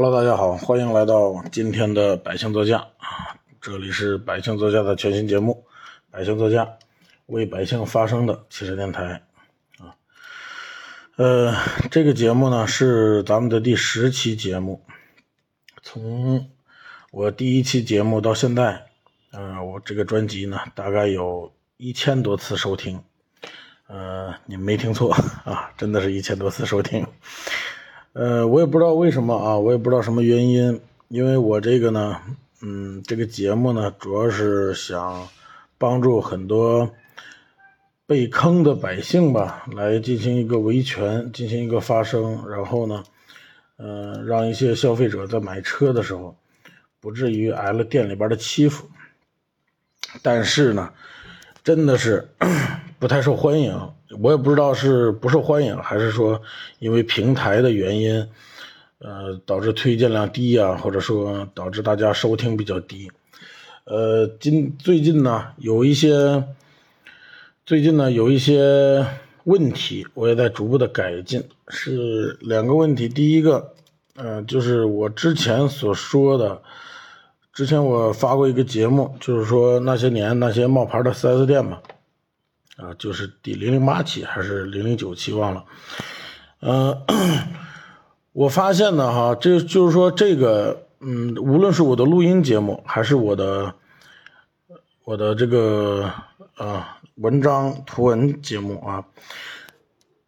Hello，大家好，欢迎来到今天的百姓座驾啊！这里是百姓座驾的全新节目《百姓座驾》，为百姓发声的汽车电台啊。呃，这个节目呢是咱们的第十期节目。从我第一期节目到现在，呃，我这个专辑呢大概有一千多次收听。呃，你没听错啊，真的是一千多次收听。呃，我也不知道为什么啊，我也不知道什么原因，因为我这个呢，嗯，这个节目呢，主要是想帮助很多被坑的百姓吧，来进行一个维权，进行一个发声，然后呢，呃，让一些消费者在买车的时候不至于挨了店里边的欺负。但是呢，真的是不太受欢迎。我也不知道是不受欢迎，还是说因为平台的原因，呃，导致推荐量低啊，或者说导致大家收听比较低。呃，今最近呢有一些，最近呢有一些问题，我也在逐步的改进。是两个问题，第一个，呃，就是我之前所说的，之前我发过一个节目，就是说那些年那些冒牌的 4S 店嘛。啊，就是第零零八期还是零零九期忘了，呃，我发现呢，哈，这就是说这个，嗯，无论是我的录音节目，还是我的我的这个啊文章图文节目啊，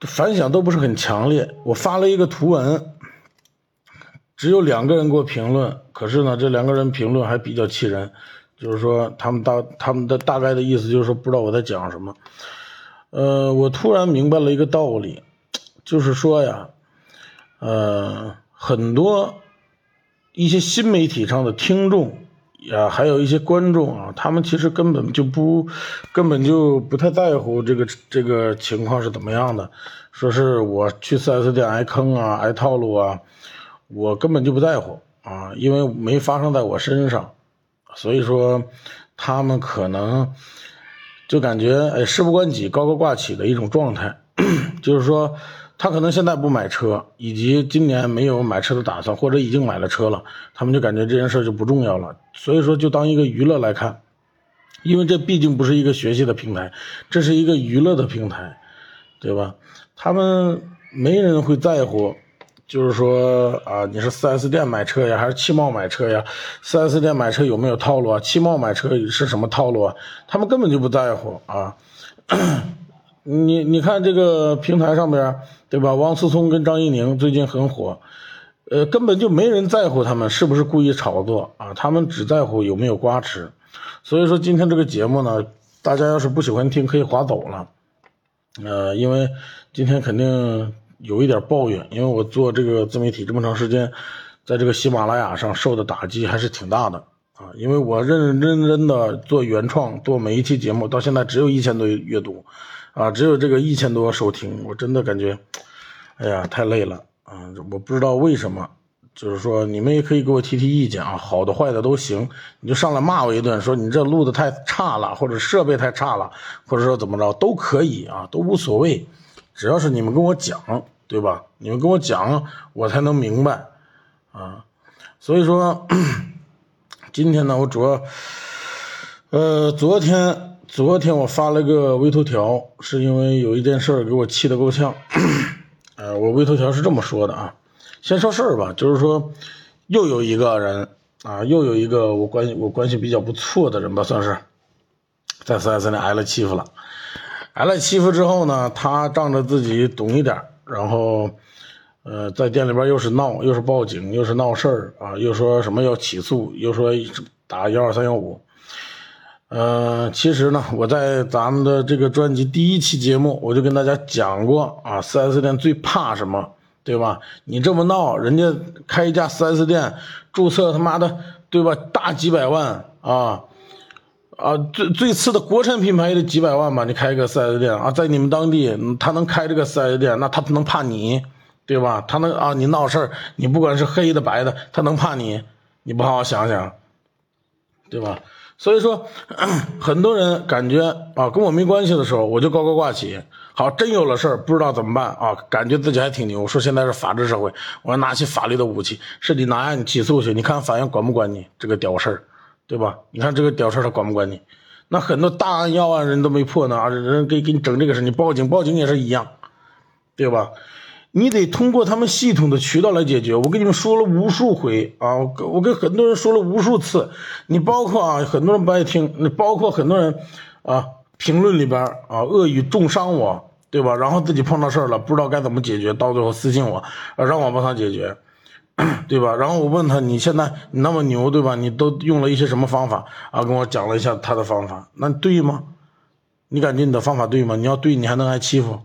反响都不是很强烈。我发了一个图文，只有两个人给我评论，可是呢，这两个人评论还比较气人。就是说，他们大他们的大概的意思就是说，不知道我在讲什么。呃，我突然明白了一个道理，就是说呀，呃，很多一些新媒体上的听众呀，还有一些观众啊，他们其实根本就不根本就不太在乎这个这个情况是怎么样的。说是我去 4S 店挨坑啊，挨套路啊，我根本就不在乎啊，因为没发生在我身上。所以说，他们可能就感觉哎事不关己高高挂起的一种状态，就是说他可能现在不买车，以及今年没有买车的打算，或者已经买了车了，他们就感觉这件事就不重要了。所以说就当一个娱乐来看，因为这毕竟不是一个学习的平台，这是一个娱乐的平台，对吧？他们没人会在乎。就是说啊，你是 4S 店买车呀，还是汽贸买车呀？4S 店买车有没有套路啊？汽贸买车是什么套路啊？他们根本就不在乎啊！你你看这个平台上边，对吧？王思聪跟张怡宁最近很火，呃，根本就没人在乎他们是不是故意炒作啊？他们只在乎有没有瓜吃。所以说今天这个节目呢，大家要是不喜欢听，可以划走了。呃，因为今天肯定。有一点抱怨，因为我做这个自媒体这么长时间，在这个喜马拉雅上受的打击还是挺大的啊。因为我认认真真的做原创，做每一期节目，到现在只有一千多阅读，啊，只有这个一千多收听，我真的感觉，哎呀，太累了啊！我不知道为什么，就是说你们也可以给我提提意见啊，好的坏的都行，你就上来骂我一顿，说你这录的太差了，或者设备太差了，或者说怎么着都可以啊，都无所谓。只要是你们跟我讲，对吧？你们跟我讲，我才能明白，啊，所以说，今天呢，我主要，呃，昨天昨天我发了个微头条，是因为有一件事给我气得够呛，呃，我微头条是这么说的啊，先说事儿吧，就是说，又有一个人啊，又有一个我关系我关系比较不错的人吧，算是，在四 S 店挨了欺负了。挨了欺负之后呢，他仗着自己懂一点然后，呃，在店里边又是闹，又是报警，又是闹事儿啊，又说什么要起诉，又说打幺二三幺五。呃，其实呢，我在咱们的这个专辑第一期节目，我就跟大家讲过啊，4S 店最怕什么，对吧？你这么闹，人家开一家 4S 店，注册他妈的，对吧？大几百万啊！啊，最最次的国产品牌也得几百万吧？你开一个四 S 店啊，在你们当地，他能开这个四 S 店，那他能怕你，对吧？他能啊，你闹事儿，你不管是黑的白的，他能怕你？你不好好想想，对吧？所以说，很多人感觉啊跟我没关系的时候，我就高高挂起。好，真有了事儿，不知道怎么办啊，感觉自己还挺牛。说现在是法治社会，我要拿起法律的武器，是你拿你起诉去，你看法院管不管你这个屌事儿，对吧？你看这个屌事他管不管你？那很多大案要案人都没破呢，啊，人给给你整这个事，你报警报警也是一样，对吧？你得通过他们系统的渠道来解决。我跟你们说了无数回啊，我跟很多人说了无数次。你包括啊，很多人不爱听，你包括很多人啊，评论里边啊，恶语重伤我，对吧？然后自己碰到事儿了，不知道该怎么解决，到最后私信我，让我帮他解决，对吧？然后我问他，你现在你那么牛，对吧？你都用了一些什么方法啊？跟我讲了一下他的方法，那对吗？你感觉你的方法对吗？你要对，你还能挨欺负？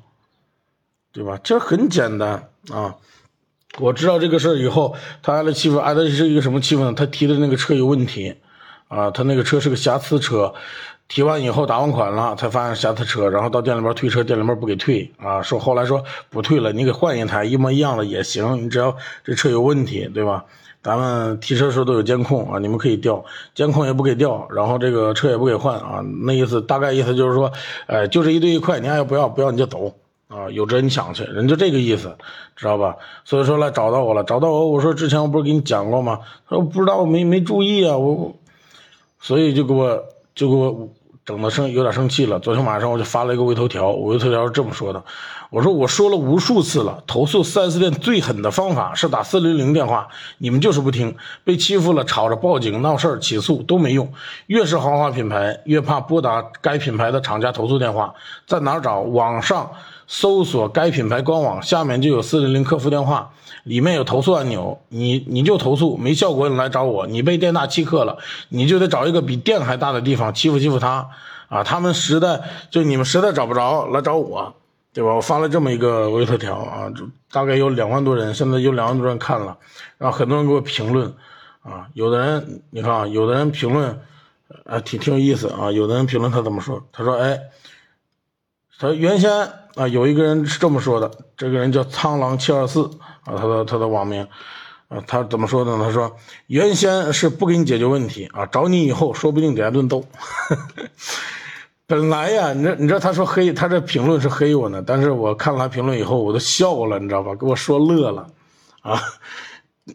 对吧？其实很简单啊！我知道这个事儿以后，他挨了欺负，挨的是一个什么欺负呢？他提的那个车有问题啊，他那个车是个瑕疵车，提完以后打完款了，才发现瑕疵车，然后到店里边退车，店里边不给退啊，说后来说不退了，你给换一台一模一样的也行，你只要这车有问题，对吧？咱们提车时候都有监控啊，你们可以调，监控也不给调，然后这个车也不给换啊，那意思大概意思就是说，哎，就这一对一块，你爱要不要？不要你就走。啊，有辙你抢去，人就这个意思，知道吧？所以说来找到我了，找到我，我说之前我不是给你讲过吗？他说不知道，没没注意啊，我，所以就给我就给我整的生有点生气了。昨天晚上我就发了一个微头条，微头条是这么说的：我说我说了无数次了，投诉 4S 店最狠的方法是打400电话，你们就是不听，被欺负了吵着报警闹事儿起诉都没用，越是豪华品牌越怕拨打该品牌的厂家投诉电话，在哪儿找？网上。搜索该品牌官网，下面就有四零零客服电话，里面有投诉按钮，你你就投诉，没效果你来找我。你被店大欺客了，你就得找一个比店还大的地方欺负欺负他啊！他们实在就你们实在找不着，来找我，对吧？我发了这么一个微头条啊，就大概有两万多人，现在有两万多人看了，然后很多人给我评论啊，有的人你看啊，有的人评论啊挺挺有意思啊，有的人评论他怎么说？他说哎，他原先。啊，有一个人是这么说的，这个人叫苍狼七二四啊，他的他的网名，啊，他怎么说的呢？他说原先是不给你解决问题啊，找你以后说不定得挨顿揍。本来呀，你知你知道他说黑，他这评论是黑我呢，但是我看了他评论以后，我都笑了，你知道吧？给我说乐了啊，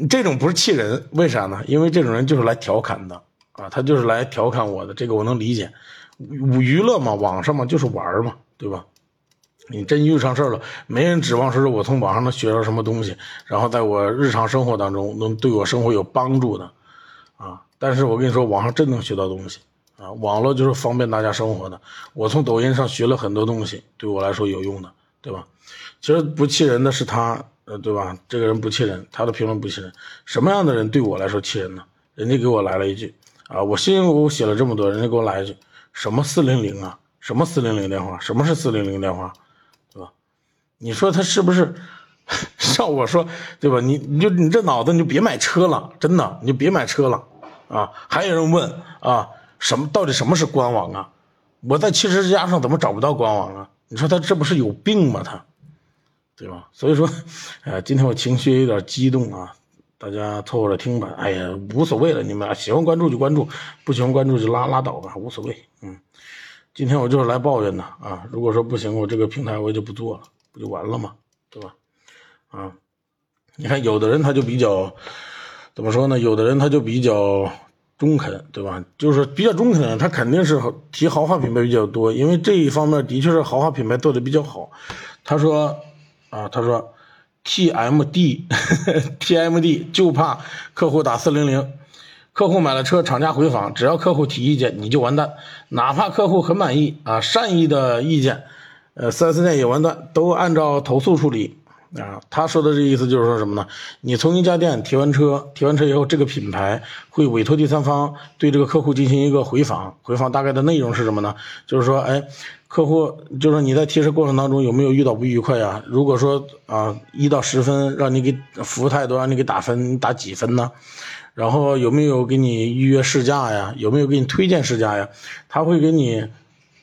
这种不是气人，为啥呢？因为这种人就是来调侃的啊，他就是来调侃我的，这个我能理解，娱乐嘛，网上嘛就是玩嘛，对吧？你真遇上事儿了，没人指望说是我从网上能学到什么东西，然后在我日常生活当中能对我生活有帮助的，啊！但是我跟你说，网上真能学到东西啊！网络就是方便大家生活的。我从抖音上学了很多东西，对我来说有用的，对吧？其实不气人的是他，呃，对吧？这个人不气人，他的评论不气人。什么样的人对我来说气人呢？人家给我来了一句啊，我辛辛苦苦写了这么多，人家给我来一句什么四零零啊？什么四零零电话？什么是四零零电话？你说他是不是？像我说，对吧？你你就你这脑子，你就别买车了，真的，你就别买车了啊！还有人问啊，什么到底什么是官网啊？我在汽车之家上怎么找不到官网啊？你说他这不是有病吗？他，对吧？所以说，哎，今天我情绪有点激动啊，大家凑合着听吧。哎呀，无所谓了，你们喜欢关注就关注，不喜欢关注就拉拉倒吧，无所谓。嗯，今天我就是来抱怨的啊。如果说不行，我这个平台我也就不做了。不就完了吗？对吧？啊，你看有的人他就比较怎么说呢？有的人他就比较中肯，对吧？就是比较中肯，他肯定是提豪华品牌比较多，因为这一方面的确是豪华品牌做的比较好。他说啊，他说 T M D T M D 就怕客户打四零零，客户买了车，厂家回访，只要客户提意见，你就完蛋，哪怕客户很满意啊，善意的意见。呃四 s 店也完蛋，都按照投诉处理啊。他说的这意思就是说什么呢？你从一家店提完车，提完车以后，这个品牌会委托第三方对这个客户进行一个回访。回访大概的内容是什么呢？就是说，哎，客户，就是你在提车过程当中有没有遇到不愉快呀？如果说啊，一到十分让你给服务态度让你给打分，你打几分呢？然后有没有给你预约试驾呀？有没有给你推荐试驾呀？他会给你。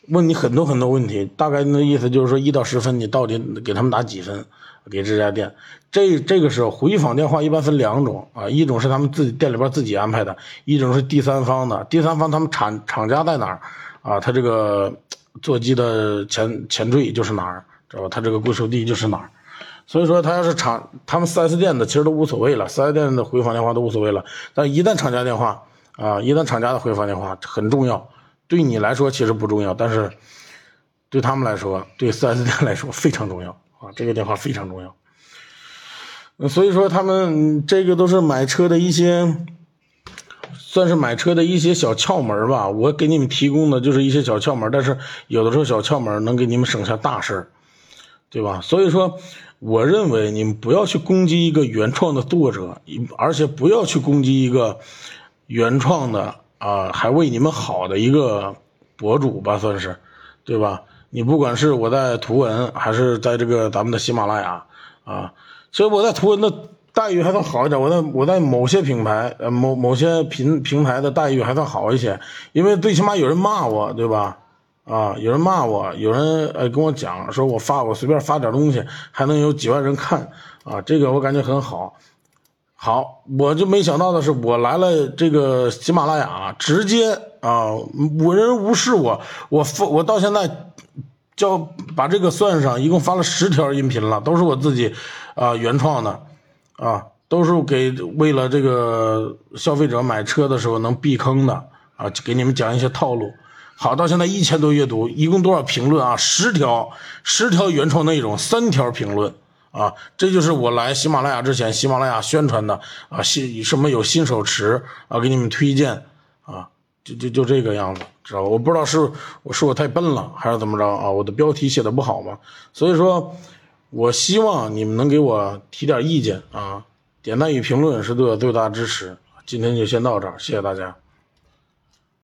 问你很多很多问题，大概的意思就是说一到十分，你到底给他们打几分给这家店。这这个时候回访电话一般分两种啊，一种是他们自己店里边自己安排的，一种是第三方的。第三方他们厂厂家在哪儿啊？他这个座机的前前缀就是哪儿，知道吧？他这个归属地就是哪儿。所以说他要是厂他们 4S 店的其实都无所谓了，4S 店的回访电话都无所谓了。但一旦厂家电话啊，一旦厂家的回访电话很重要，对你来说其实不重要，但是对他们来说，对 4S 店来说非常重要啊，这个电话非常重要。所以说，他们这个都是买车的一些，算是买车的一些小窍门吧。我给你们提供的就是一些小窍门，但是有的时候小窍门能给你们省下大事对吧？所以说，我认为你们不要去攻击一个原创的作者，而且不要去攻击一个原创的啊，还为你们好的一个博主吧，算是，对吧？你不管是我在图文，还是在这个咱们的喜马拉雅啊。所以我在图文的待遇还算好一点，我在我在某些品牌呃某某些平平台的待遇还算好一些，因为最起码有人骂我，对吧？啊，有人骂我，有人呃跟我讲说我发我随便发点东西还能有几万人看啊，这个我感觉很好。好，我就没想到的是，我来了这个喜马拉雅，直接啊无人无视我，我发我到现在。叫把这个算上，一共发了十条音频了，都是我自己，啊原创的，啊都是给为了这个消费者买车的时候能避坑的，啊给你们讲一些套路。好，到现在一千多阅读，一共多少评论啊？十条，十条原创内容，三条评论，啊这就是我来喜马拉雅之前，喜马拉雅宣传的，啊新什么有新手池啊给你们推荐，啊。就就就这个样子，知道吧？我不知道是我是我太笨了，还是怎么着啊？我的标题写的不好嘛？所以说，我希望你们能给我提点意见啊！点赞与评论是对我最大支持。今天就先到这儿，谢谢大家。